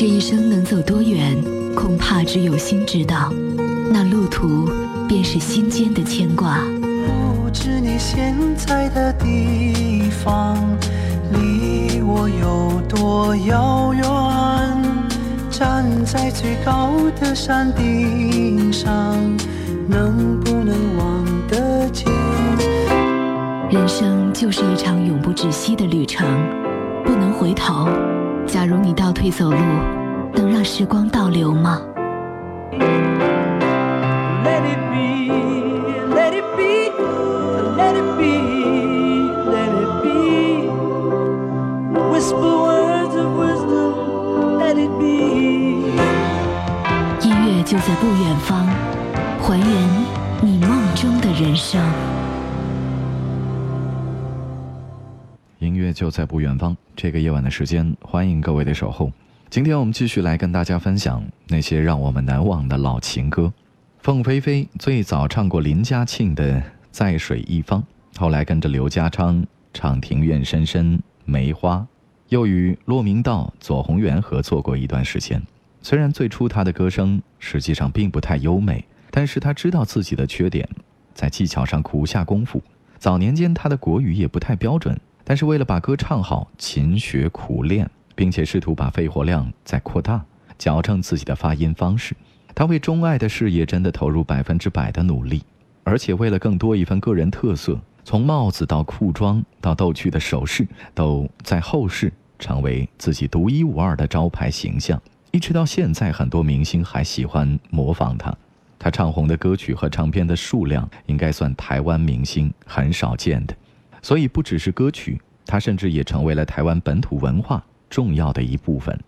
这一生能走多远，恐怕只有心知道。那路途，便是心间的牵挂。不知你现在的地方，离我有多遥远？站在最高的山顶上，能不能望得见？人生就是一场永不止息的旅程，不能回头。假如你倒退走路，能让时光倒流吗？音乐就在不远方，还原你梦中的人生。音乐就在不远方。这个夜晚的时间，欢迎各位的守候。今天我们继续来跟大家分享那些让我们难忘的老情歌。凤飞飞最早唱过林家庆的《在水一方》，后来跟着刘家昌唱《庭院深深梅花》，又与骆明道、左宏元合作过一段时间。虽然最初他的歌声实际上并不太优美，但是他知道自己的缺点，在技巧上苦下功夫。早年间他的国语也不太标准。但是为了把歌唱好，勤学苦练，并且试图把肺活量再扩大，矫正自己的发音方式。他为钟爱的事业真的投入百分之百的努力，而且为了更多一份个人特色，从帽子到裤装到逗趣的首饰，都在后世成为自己独一无二的招牌形象。一直到现在，很多明星还喜欢模仿他。他唱红的歌曲和唱片的数量，应该算台湾明星很少见的。所以不只是歌曲，他甚至也成为了台湾本土文化重要的一部分。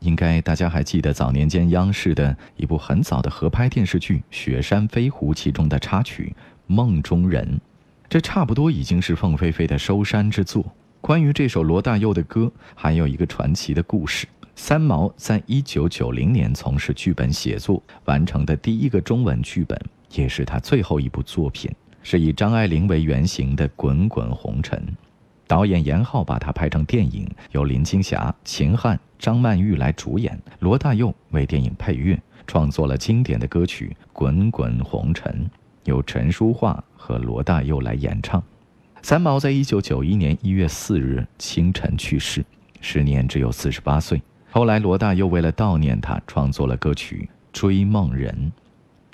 应该大家还记得早年间央视的一部很早的合拍电视剧《雪山飞狐》其中的插曲《梦中人》，这差不多已经是凤飞飞的收山之作。关于这首罗大佑的歌，还有一个传奇的故事：三毛在一九九零年从事剧本写作，完成的第一个中文剧本，也是他最后一部作品。是以张爱玲为原型的《滚滚红尘》，导演严浩把它拍成电影，由林青霞、秦汉、张曼玉来主演，罗大佑为电影配乐，创作了经典的歌曲《滚滚红尘》，由陈淑桦和罗大佑来演唱。三毛在一九九一年一月四日清晨去世，时年只有四十八岁。后来罗大佑为了悼念他，创作了歌曲《追梦人》。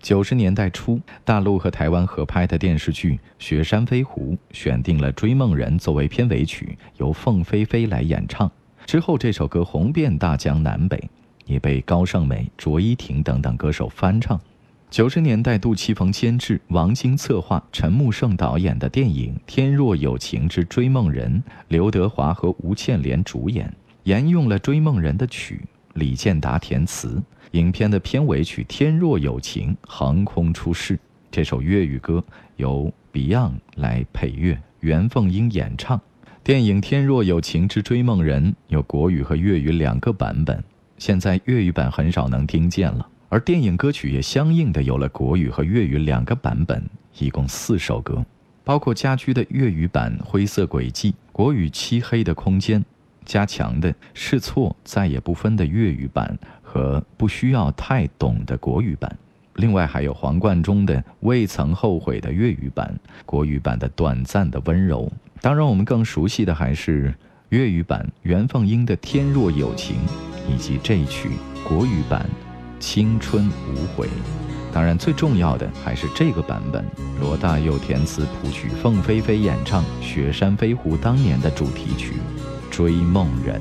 九十年代初，大陆和台湾合拍的电视剧《雪山飞狐》选定了《追梦人》作为片尾曲，由凤飞飞来演唱。之后，这首歌红遍大江南北，也被高胜美、卓依婷等等歌手翻唱。九十年代，杜琪峰监制，王晶策划，陈木胜导演的电影《天若有情之追梦人》，刘德华和吴倩莲主演，沿用了《追梦人》的曲，李健达填词。影片的片尾曲《天若有情》横空出世，这首粤语歌由 Beyond 来配乐，袁凤英演唱。电影《天若有情之追梦人》有国语和粤语两个版本，现在粤语版很少能听见了，而电影歌曲也相应的有了国语和粤语两个版本，一共四首歌，包括家居的粤语版《灰色轨迹》，国语《漆黑的空间》，加强的试错再也不分的粤语版。和不需要太懂的国语版，另外还有黄贯中的《未曾后悔》的粤语版，国语版的《短暂的温柔》。当然，我们更熟悉的还是粤语版袁凤英的《天若有情》，以及这一曲国语版《青春无悔》。当然，最重要的还是这个版本，罗大佑填词谱曲，凤飞飞演唱《雪山飞狐》当年的主题曲《追梦人》。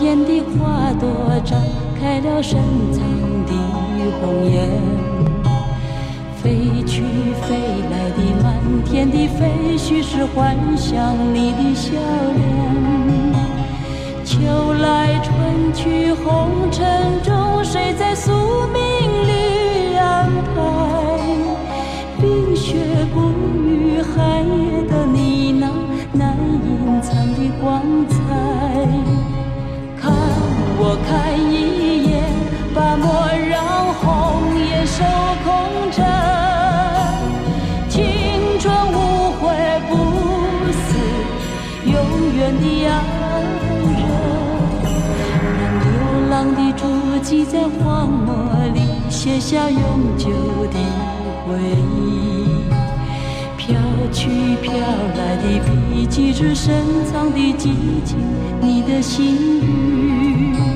艳的花朵绽开了深藏的红颜，飞去飞来的满天的飞絮是幻想你的笑脸。秋来春去，红尘中，谁在宿命里安排？冰雪不语，寒夜的你那难隐藏的光彩。我看一眼，把莫让红颜守空枕。青春无悔不死，永远的爱人。让流浪的足迹在荒漠里写下永久的回忆。飘去飘来的笔迹，是深藏的激情，你的心语。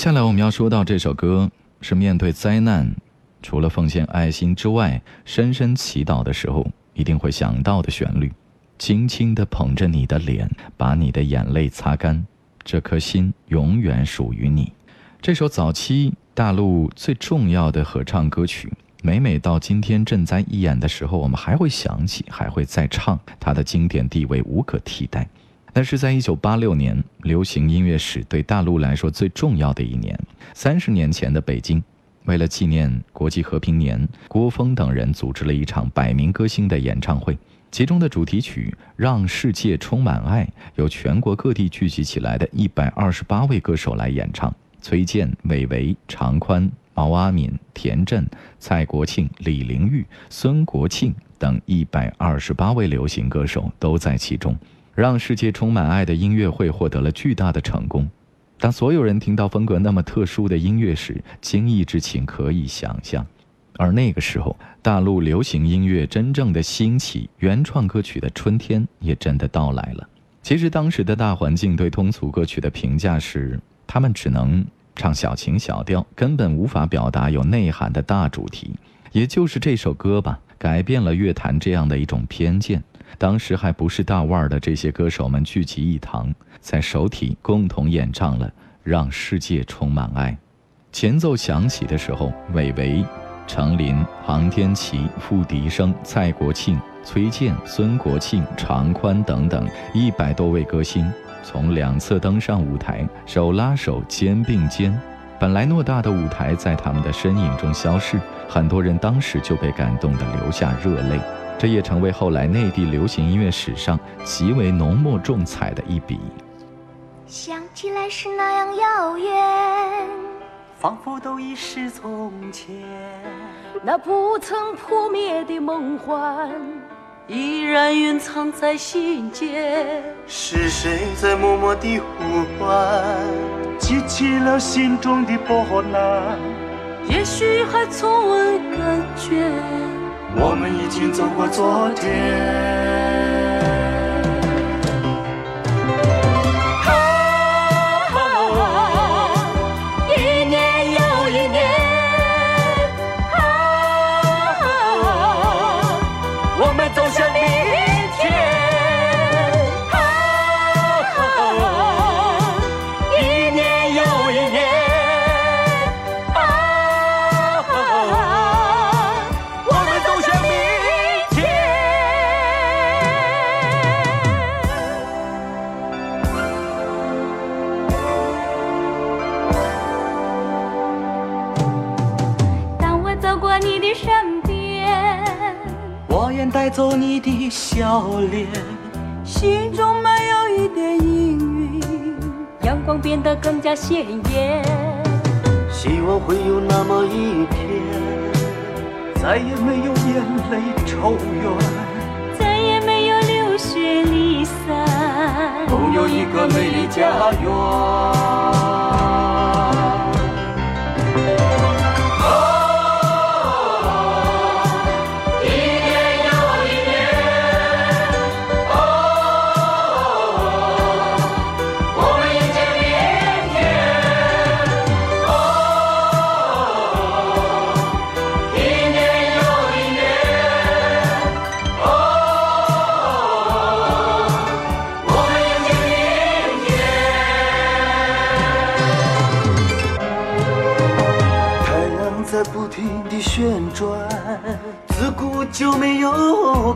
下来我们要说到这首歌，是面对灾难，除了奉献爱心之外，深深祈祷的时候一定会想到的旋律。轻轻地捧着你的脸，把你的眼泪擦干，这颗心永远属于你。这首早期大陆最重要的合唱歌曲，每每到今天赈灾义演的时候，我们还会想起，还会再唱，它的经典地位无可替代。那是在一九八六年，流行音乐史对大陆来说最重要的一年，三十年前的北京，为了纪念国际和平年，郭峰等人组织了一场百名歌星的演唱会，其中的主题曲《让世界充满爱》由全国各地聚集起来的一百二十八位歌手来演唱，崔健、韦唯、常宽、毛阿敏、田震、蔡国庆、李玲玉、孙国庆等一百二十八位流行歌手都在其中。让世界充满爱的音乐会获得了巨大的成功。当所有人听到风格那么特殊的音乐时，惊异之情可以想象。而那个时候，大陆流行音乐真正的兴起，原创歌曲的春天也真的到来了。其实当时的大环境对通俗歌曲的评价是，他们只能唱小情小调，根本无法表达有内涵的大主题。也就是这首歌吧，改变了乐坛这样的一种偏见。当时还不是大腕儿的这些歌手们聚集一堂，在首体共同演唱了《让世界充满爱》。前奏响起的时候，韦唯、程琳、杭天琪、付笛声、蔡国庆、崔健、孙国庆、常宽等等一百多位歌星从两侧登上舞台，手拉手，肩并肩。本来偌大的舞台在他们的身影中消逝，很多人当时就被感动得流下热泪。这也成为后来内地流行音乐史上极为浓墨重彩的一笔。想起来是那样遥远，仿佛都已是从前。那不曾破灭的梦幻，依然蕴藏在心间。是谁在默默地呼唤？激起了心中的波澜。也许还从未感觉，我们已经走过昨天。走你的笑脸，心中没有一点阴云，阳光变得更加鲜艳。希望会有那么一天，再也没有眼泪愁怨，再也没有流血离散，都有一个美丽家园。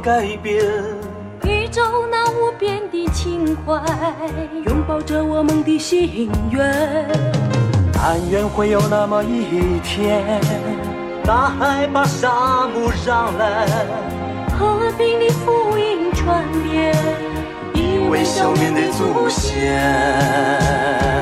改变。宇宙那无边的情怀，拥抱着我们的心愿。但愿会有那么一天，大海把沙漠让蓝，和平的福音传遍，因为消灭的祖先。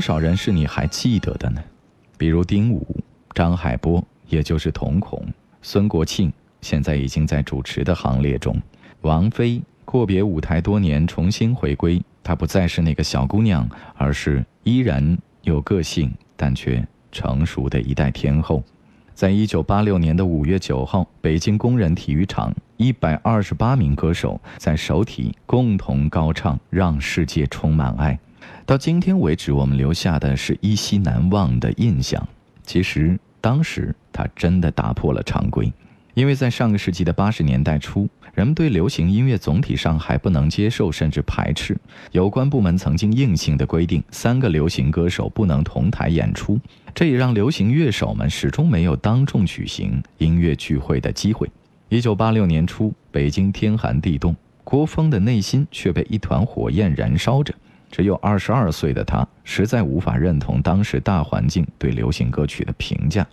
多少人是你还记得的呢？比如丁武、张海波，也就是瞳孔；孙国庆现在已经在主持的行列中；王菲阔别舞台多年，重新回归，她不再是那个小姑娘，而是依然有个性但却成熟的一代天后。在一九八六年的五月九号，北京工人体育场，一百二十八名歌手在首体共同高唱《让世界充满爱》。到今天为止，我们留下的是依稀难忘的印象。其实当时他真的打破了常规，因为在上个世纪的八十年代初，人们对流行音乐总体上还不能接受，甚至排斥。有关部门曾经硬性的规定，三个流行歌手不能同台演出，这也让流行乐手们始终没有当众举行音乐聚会的机会。一九八六年初，北京天寒地冻，郭峰的内心却被一团火焰燃烧着。只有二十二岁的他，实在无法认同当时大环境对流行歌曲的评价。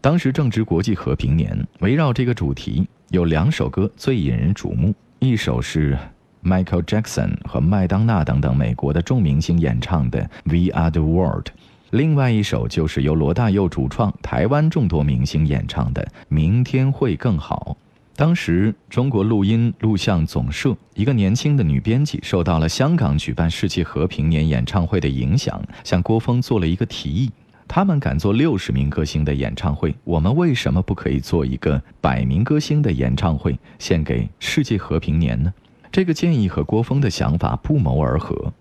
当时正值国际和平年，围绕这个主题，有两首歌最引人瞩目。一首是 Michael Jackson 和麦当娜等等美国的众明星演唱的《We Are the World》，另外一首就是由罗大佑主创、台湾众多明星演唱的《明天会更好》。当时，中国录音录像总社一个年轻的女编辑受到了香港举办世界和平年演唱会的影响，向郭峰做了一个提议：他们敢做六十名歌星的演唱会，我们为什么不可以做一个百名歌星的演唱会，献给世界和平年呢？这个建议和郭峰的想法不谋而合。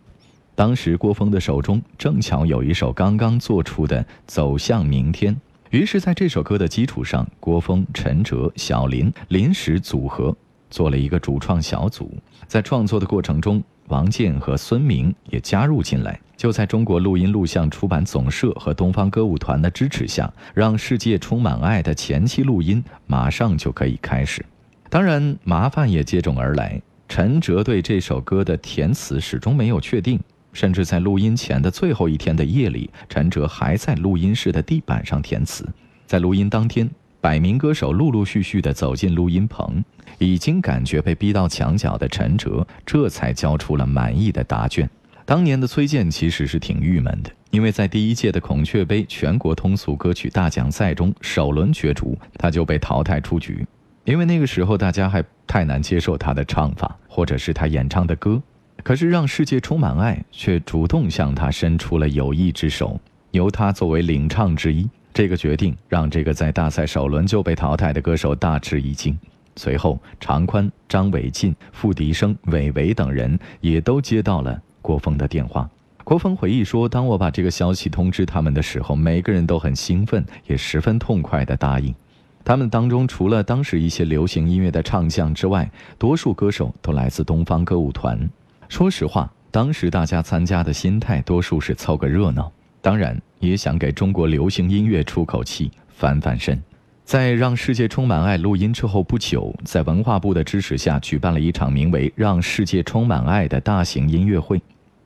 当时郭峰的手中正巧有一首刚刚做出的《走向明天》，于是，在这首歌的基础上，郭峰、陈哲、小林临时组合，做了一个主创小组。在创作的过程中，王健和孙明也加入进来。就在中国录音录像出版总社和东方歌舞团的支持下，让世界充满爱的前期录音马上就可以开始。当然，麻烦也接踵而来。陈哲对这首歌的填词始终没有确定。甚至在录音前的最后一天的夜里，陈哲还在录音室的地板上填词。在录音当天，百名歌手陆陆续续地走进录音棚，已经感觉被逼到墙角的陈哲，这才交出了满意的答卷。当年的崔健其实是挺郁闷的，因为在第一届的孔雀杯全国通俗歌曲大奖赛中，首轮角逐他就被淘汰出局，因为那个时候大家还太难接受他的唱法，或者是他演唱的歌。可是，让世界充满爱，却主动向他伸出了友谊之手，由他作为领唱之一。这个决定让这个在大赛首轮就被淘汰的歌手大吃一惊。随后，常宽、张伟进、付笛声、韦唯等人也都接到了郭峰的电话。郭峰回忆说：“当我把这个消息通知他们的时候，每个人都很兴奋，也十分痛快地答应。他们当中除了当时一些流行音乐的唱将之外，多数歌手都来自东方歌舞团。”说实话，当时大家参加的心态多数是凑个热闹，当然也想给中国流行音乐出口气、翻翻身。在《让世界充满爱》录音之后不久，在文化部的支持下，举办了一场名为《让世界充满爱》的大型音乐会。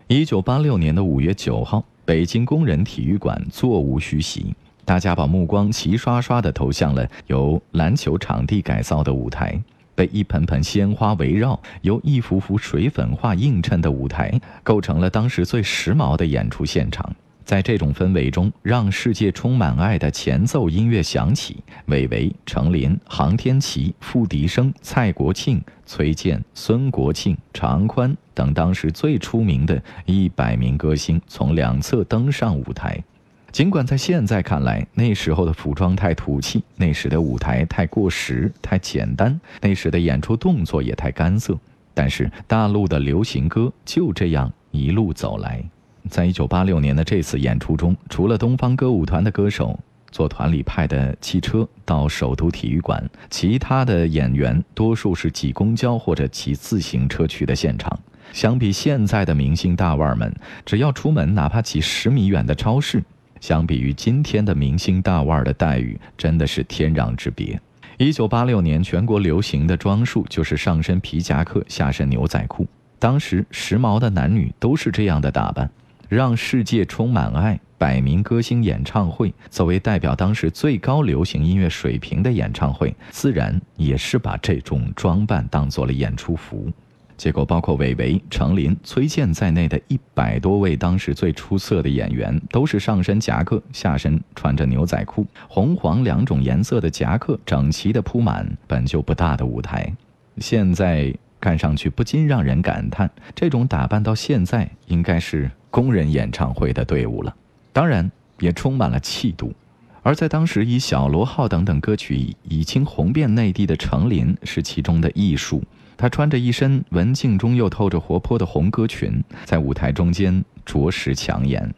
一九八六年的五月九号，北京工人体育馆座无虚席，大家把目光齐刷刷地投向了由篮球场地改造的舞台。被一盆盆鲜花围绕，由一幅幅水粉画映衬的舞台，构成了当时最时髦的演出现场。在这种氛围中，让世界充满爱的前奏音乐响起，韦唯、程琳、杭天琪、付笛声、蔡国庆、崔健、孙国庆、常宽等当时最出名的一百名歌星从两侧登上舞台。尽管在现在看来，那时候的服装太土气，那时的舞台太过时、太简单，那时的演出动作也太干涩，但是大陆的流行歌就这样一路走来。在一九八六年的这次演出中，除了东方歌舞团的歌手坐团里派的汽车到首都体育馆，其他的演员多数是挤公交或者骑自行车去的现场。相比现在的明星大腕们，只要出门，哪怕几十米远的超市。相比于今天的明星大腕的待遇，真的是天壤之别。一九八六年，全国流行的装束就是上身皮夹克，下身牛仔裤。当时时髦的男女都是这样的打扮。让世界充满爱，百名歌星演唱会作为代表当时最高流行音乐水平的演唱会，自然也是把这种装扮当做了演出服。结果，包括韦唯、程琳、崔健在内的一百多位当时最出色的演员，都是上身夹克，下身穿着牛仔裤，红黄两种颜色的夹克整齐地铺满本就不大的舞台。现在看上去不禁让人感叹，这种打扮到现在应该是工人演唱会的队伍了。当然，也充满了气度。而在当时，以《小螺号》等等歌曲已经红遍内地的程琳，是其中的艺术。她穿着一身文静中又透着活泼的红歌裙，在舞台中间着实抢眼。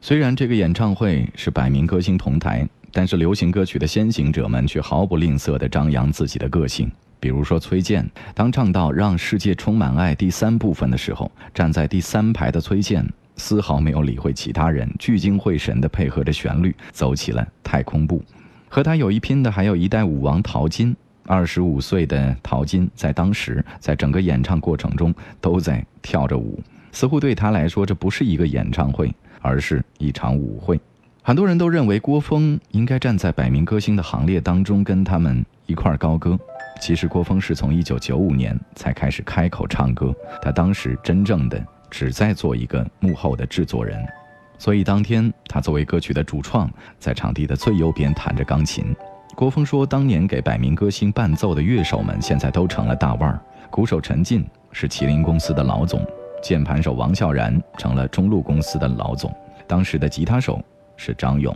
虽然这个演唱会是百名歌星同台，但是流行歌曲的先行者们却毫不吝啬地张扬自己的个性。比如说崔健，当唱到《让世界充满爱》第三部分的时候，站在第三排的崔健丝毫没有理会其他人，聚精会神地配合着旋律走起了太空步。和他有一拼的还有一代舞王陶晶。二十五岁的陶晶在当时，在整个演唱过程中都在跳着舞，似乎对他来说，这不是一个演唱会，而是一场舞会。很多人都认为郭峰应该站在百名歌星的行列当中，跟他们一块儿高歌。其实，郭峰是从一九九五年才开始开口唱歌，他当时真正的只在做一个幕后的制作人。所以当天他作为歌曲的主创，在场地的最右边弹着钢琴。郭峰说，当年给百名歌星伴奏的乐手们，现在都成了大腕儿。鼓手陈进是麒麟公司的老总，键盘手王笑然成了中路公司的老总，当时的吉他手是张勇。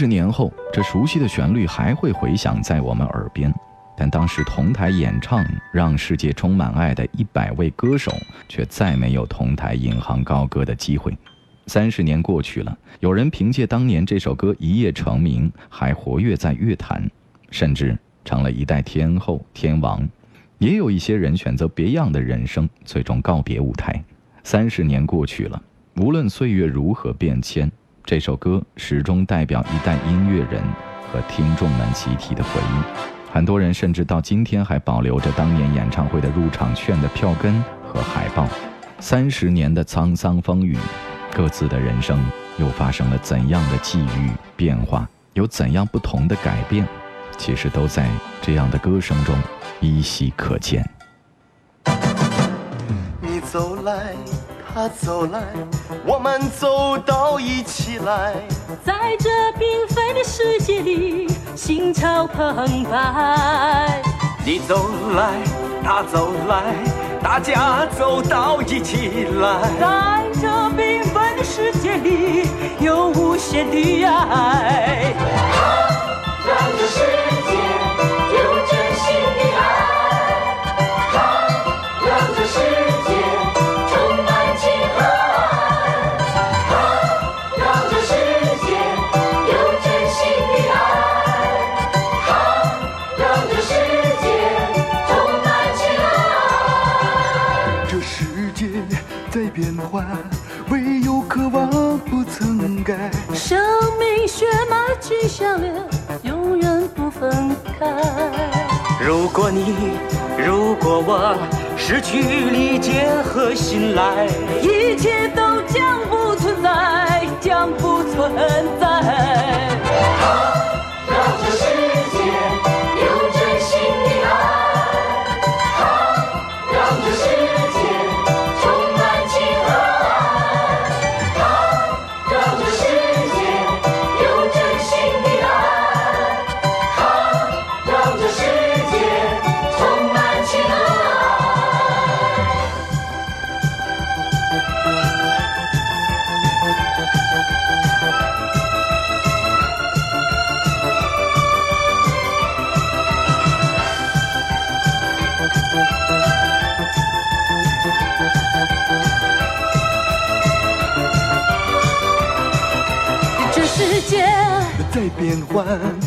十年后，这熟悉的旋律还会回响在我们耳边，但当时同台演唱让世界充满爱的一百位歌手，却再没有同台引吭高歌的机会。三十年过去了，有人凭借当年这首歌一夜成名，还活跃在乐坛，甚至成了一代天后天王；也有一些人选择别样的人生，最终告别舞台。三十年过去了，无论岁月如何变迁。这首歌始终代表一代音乐人和听众们集体的回忆，很多人甚至到今天还保留着当年演唱会的入场券的票根和海报。三十年的沧桑风雨，各自的人生又发生了怎样的际遇变化，有怎样不同的改变？其实都在这样的歌声中依稀可见。你走来。他走来，我们走到一起来，在这缤纷的世界里，心潮澎湃。你走来，他走来，大家走到一起来，在这缤纷的世界里，有无限的爱。让这世生命血脉紧相连，永远不分开。如果你，如果我失去理解和信赖，一切都将不存在，将不存在。让这欢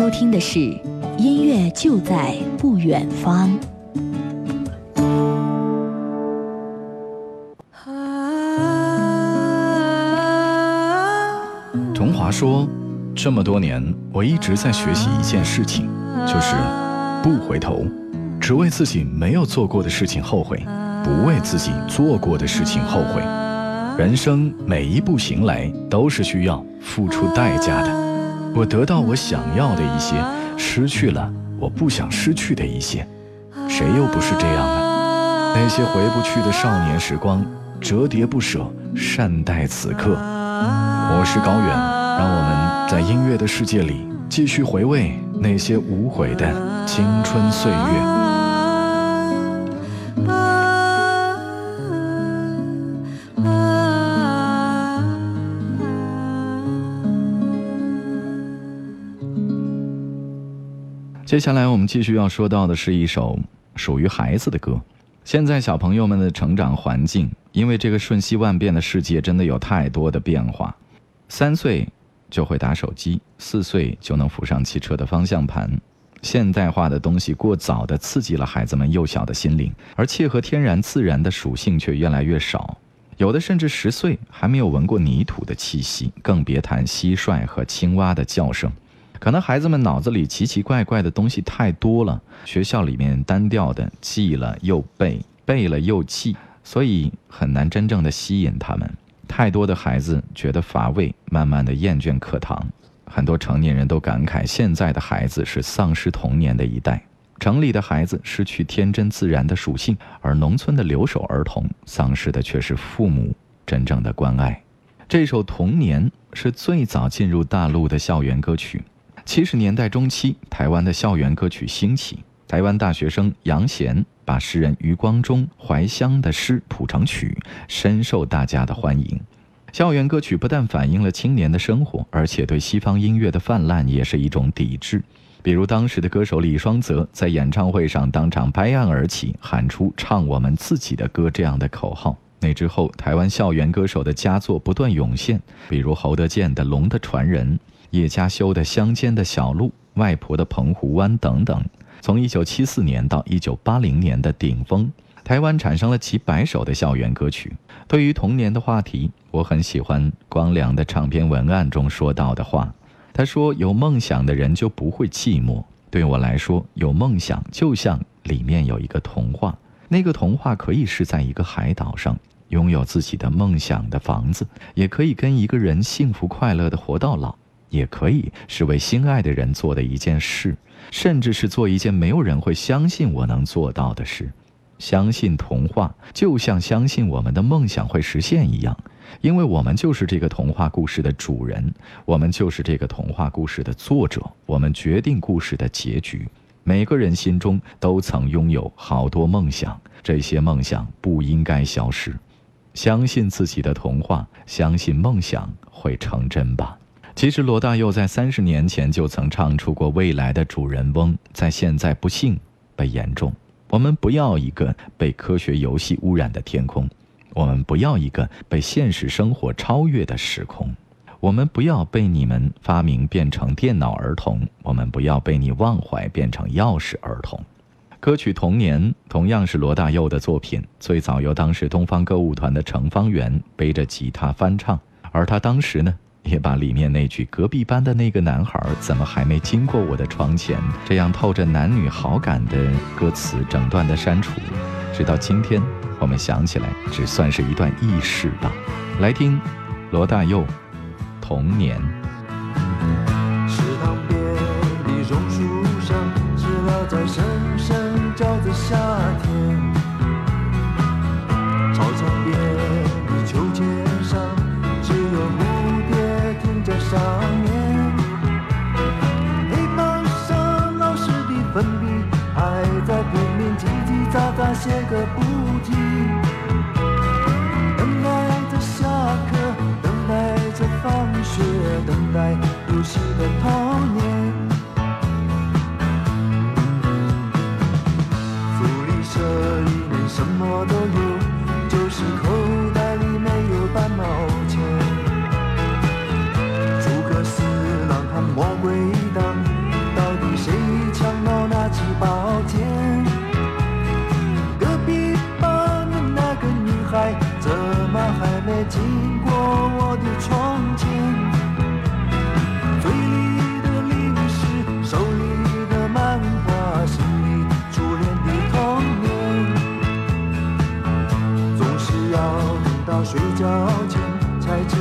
收听的是《音乐就在不远方》。童华说：“这么多年，我一直在学习一件事情，就是不回头，只为自己没有做过的事情后悔，不为自己做过的事情后悔。人生每一步行来都是需要付出代价的。我得到我想要的一些，失去了我不想失去的一些。谁又不是这样呢？那些回不去的少年时光，折叠不舍，善待此刻。我是高远，让我们在音乐的世界里继续回味那些无悔的青春岁月。接下来我们继续要说到的是一首属于孩子的歌。现在小朋友们的成长环境，因为这个瞬息万变的世界，真的有太多的变化。三岁就会打手机，四岁就能扶上汽车的方向盘。现代化的东西过早地刺激了孩子们幼小的心灵，而切合天然自然的属性却越来越少。有的甚至十岁还没有闻过泥土的气息，更别谈蟋蟀和青蛙的叫声。可能孩子们脑子里奇奇怪怪的东西太多了，学校里面单调的记了又背，背了又记，所以很难真正的吸引他们。太多的孩子觉得乏味，慢慢的厌倦课堂。很多成年人都感慨，现在的孩子是丧失童年的一代，城里的孩子失去天真自然的属性，而农村的留守儿童丧失的却是父母真正的关爱。这首《童年》是最早进入大陆的校园歌曲。七十年代中期，台湾的校园歌曲兴起。台湾大学生杨贤把诗人余光中怀乡的诗谱成曲，深受大家的欢迎。校园歌曲不但反映了青年的生活，而且对西方音乐的泛滥也是一种抵制。比如当时的歌手李双泽在演唱会上当场拍案而起，喊出“唱我们自己的歌”这样的口号。那之后，台湾校园歌手的佳作不断涌现，比如侯德健的《龙的传人》。叶嘉修的《乡间的小路》，外婆的澎湖湾等等。从1974年到1980年的顶峰，台湾产生了几百首的校园歌曲。对于童年的话题，我很喜欢光良的唱片文案中说到的话。他说：“有梦想的人就不会寂寞。对我来说，有梦想就像里面有一个童话。那个童话可以是在一个海岛上拥有自己的梦想的房子，也可以跟一个人幸福快乐的活到老。”也可以是为心爱的人做的一件事，甚至是做一件没有人会相信我能做到的事。相信童话，就像相信我们的梦想会实现一样，因为我们就是这个童话故事的主人，我们就是这个童话故事的作者，我们决定故事的结局。每个人心中都曾拥有好多梦想，这些梦想不应该消失。相信自己的童话，相信梦想会成真吧。其实罗大佑在三十年前就曾唱出过未来的主人翁，在现在不幸被言中。我们不要一个被科学游戏污染的天空，我们不要一个被现实生活超越的时空，我们不要被你们发明变成电脑儿童，我们不要被你忘怀变成钥匙儿童。歌曲《童年》同样是罗大佑的作品，最早由当时东方歌舞团的程方圆背着吉他翻唱，而他当时呢。也把里面那句“隔壁班的那个男孩怎么还没经过我的窗前”这样透着男女好感的歌词整段的删除，直到今天，我们想起来只算是一段轶事吧。来听罗大佑《童年》。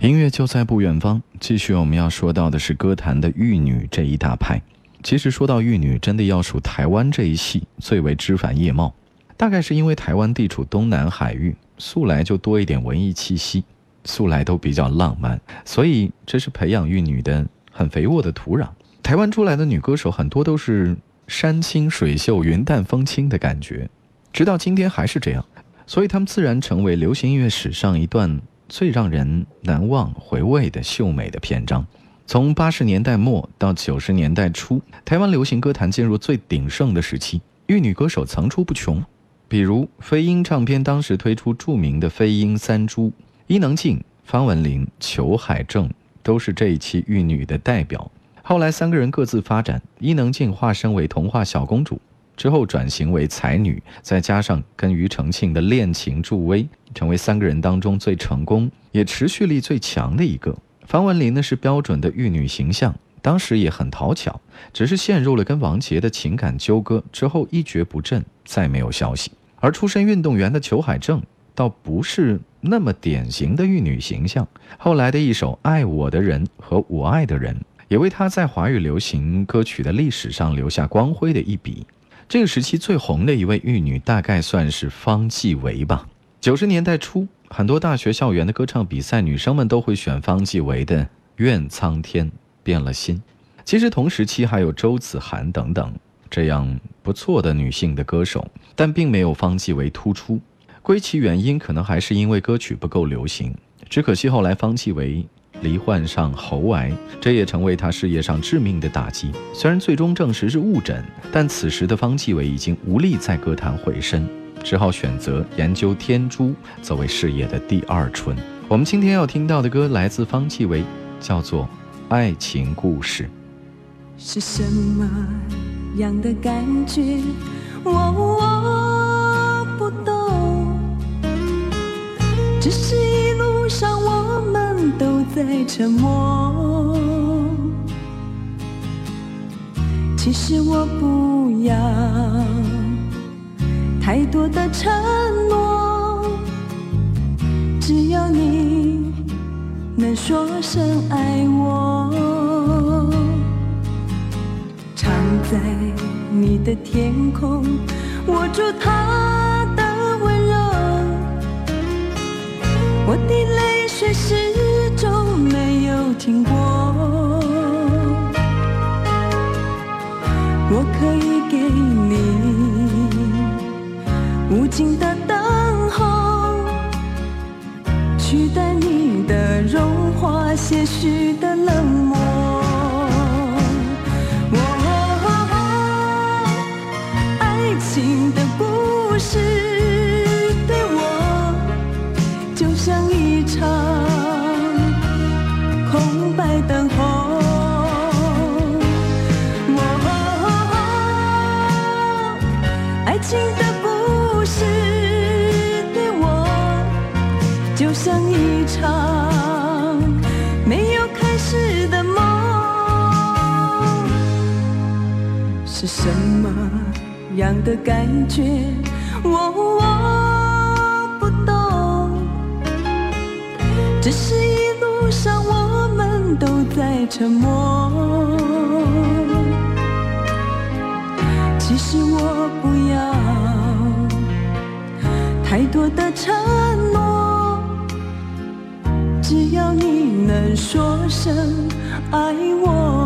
音乐就在不远方。继续，我们要说到的是歌坛的玉女这一大派。其实说到玉女，真的要数台湾这一系最为枝繁叶茂。大概是因为台湾地处东南海域，素来就多一点文艺气息，素来都比较浪漫，所以这是培养玉女的很肥沃的土壤。台湾出来的女歌手很多都是山清水秀、云淡风轻的感觉，直到今天还是这样，所以她们自然成为流行音乐史上一段最让人难忘回味的秀美的篇章。从八十年代末到九十年代初，台湾流行歌坛进入最鼎盛的时期，玉女歌手层出不穷。比如飞鹰唱片当时推出著名的飞鹰三珠，伊能静、方文琳、裘海正都是这一期玉女的代表。后来三个人各自发展，伊能静化身为童话小公主，之后转型为才女，再加上跟庾澄庆的恋情助威，成为三个人当中最成功也持续力最强的一个。方文琳呢是标准的玉女形象，当时也很讨巧，只是陷入了跟王杰的情感纠葛之后一蹶不振，再没有消息。而出身运动员的裘海正倒不是那么典型的玉女形象，后来的一首《爱我的人》和《我爱的人》也为她在华语流行歌曲的历史上留下光辉的一笔。这个时期最红的一位玉女，大概算是方季韦吧。九十年代初，很多大学校园的歌唱比赛，女生们都会选方季韦的《愿苍天变了心》。其实同时期还有周子涵等等这样不错的女性的歌手，但并没有方季韦突出。归其原因，可能还是因为歌曲不够流行。只可惜后来方季韦罹患上喉癌，这也成为他事业上致命的打击。虽然最终证实是误诊，但此时的方季韦已经无力在歌坛回身，只好选择研究天珠作为事业的第二春。我们今天要听到的歌来自方季韦，叫做《爱情故事》。是什么样的感觉？我是一路上我们都在沉默。其实我不要太多的承诺，只要你能说声爱我。藏在你的天空，握住它我的泪水始终没有停过。我可以给你无尽的等候取代你的融化些许的冷漠。是什么样的感觉？我我不懂，只是一路上我们都在沉默。其实我不要太多的承诺，只要你能说声爱我。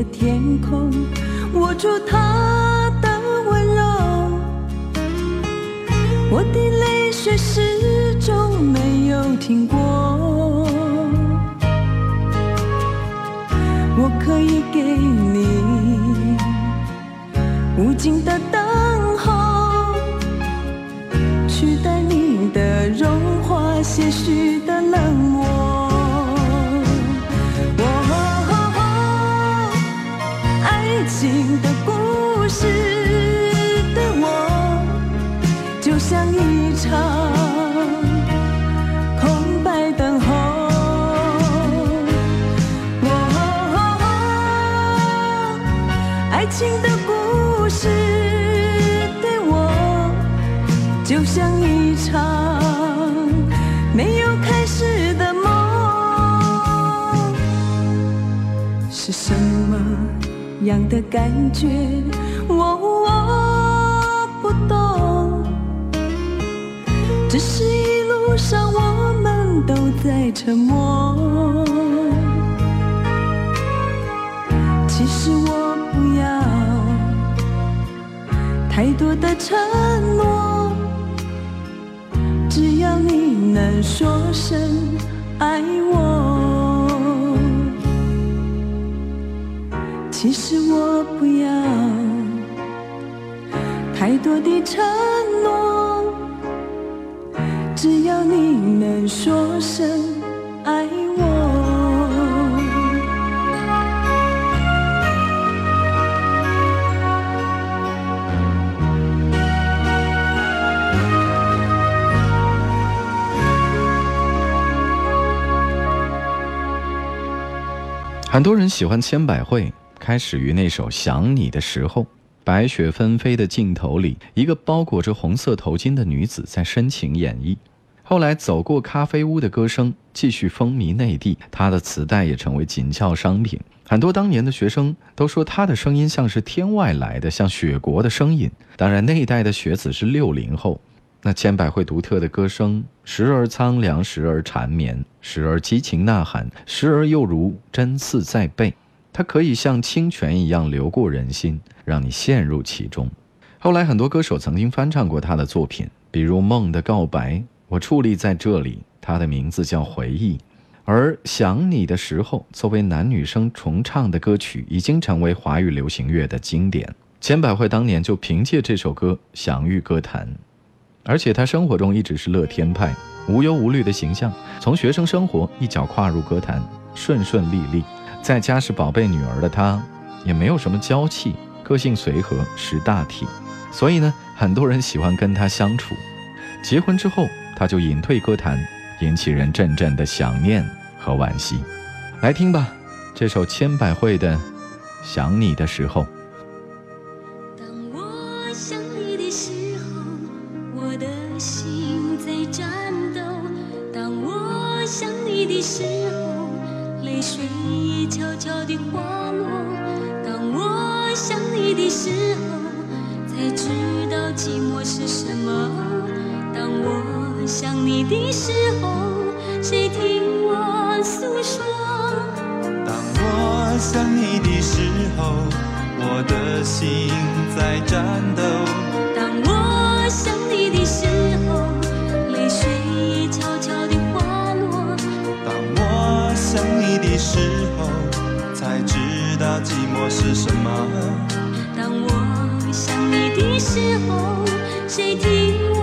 的天空，握住他的温柔。我的泪水始终没有停过。我可以给你无尽的样的感觉？我我不懂，只是一路上我们都在沉默。其实我不要太多的承诺，只要你能说声爱我。是我不要太多的承诺，只要你能说声爱我。很多人喜欢千百惠，开始于那首《想你的时候》。白雪纷飞的镜头里，一个包裹着红色头巾的女子在深情演绎。后来，走过咖啡屋的歌声继续风靡内地，她的磁带也成为紧俏商品。很多当年的学生都说她的声音像是天外来的，像雪国的声音。当然，那一代的学子是六零后。那千百惠独特的歌声，时而苍凉，时而缠绵，时而激情呐喊，时而又如针刺在背。它可以像清泉一样流过人心，让你陷入其中。后来，很多歌手曾经翻唱过他的作品，比如《梦的告白》，我矗立在这里，他的名字叫回忆。而《想你的时候》作为男女生重唱的歌曲，已经成为华语流行乐的经典。千百惠当年就凭借这首歌享誉歌坛。而且他生活中一直是乐天派，无忧无虑的形象。从学生生活一脚跨入歌坛，顺顺利利。在家是宝贝女儿的她，也没有什么娇气，个性随和，识大体。所以呢，很多人喜欢跟她相处。结婚之后，她就隐退歌坛，引起人阵阵的想念和惋惜。来听吧，这首千百惠的《想你的时候》。当我想你的时候，泪水悄悄地滑落；当我时候，才知道寂寞是什么。当我想你的时候，谁听我诉说？当我想你的时候，我的心在颤抖。时候，才知道寂寞是什么。当我想你的时候，谁听我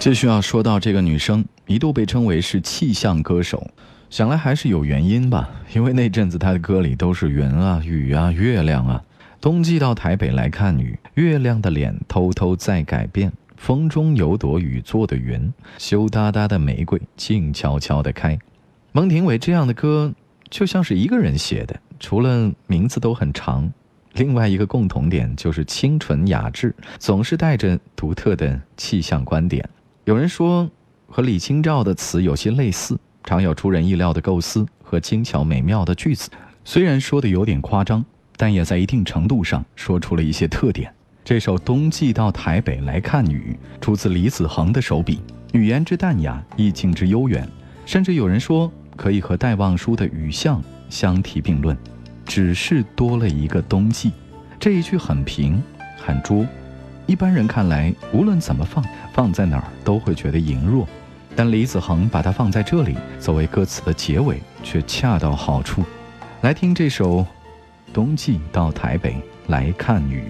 继续要说到这个女生，一度被称为是气象歌手，想来还是有原因吧。因为那阵子她的歌里都是云啊、雨啊、月亮啊。冬季到台北来看雨，月亮的脸偷偷在改变。风中有朵雨做的云，羞答答的玫瑰静悄悄地开。孟庭苇这样的歌就像是一个人写的，除了名字都很长，另外一个共同点就是清纯雅致，总是带着独特的气象观点。有人说，和李清照的词有些类似，常有出人意料的构思和精巧美妙的句子。虽然说的有点夸张，但也在一定程度上说出了一些特点。这首《冬季到台北来看雨》出自李子恒的手笔，语言之淡雅，意境之悠远，甚至有人说可以和戴望舒的《雨巷》相提并论。只是多了一个冬季，这一句很平，很拙。一般人看来，无论怎么放，放在哪儿都会觉得羸弱，但李子恒把它放在这里，作为歌词的结尾，却恰到好处。来听这首《冬季到台北来看雨》。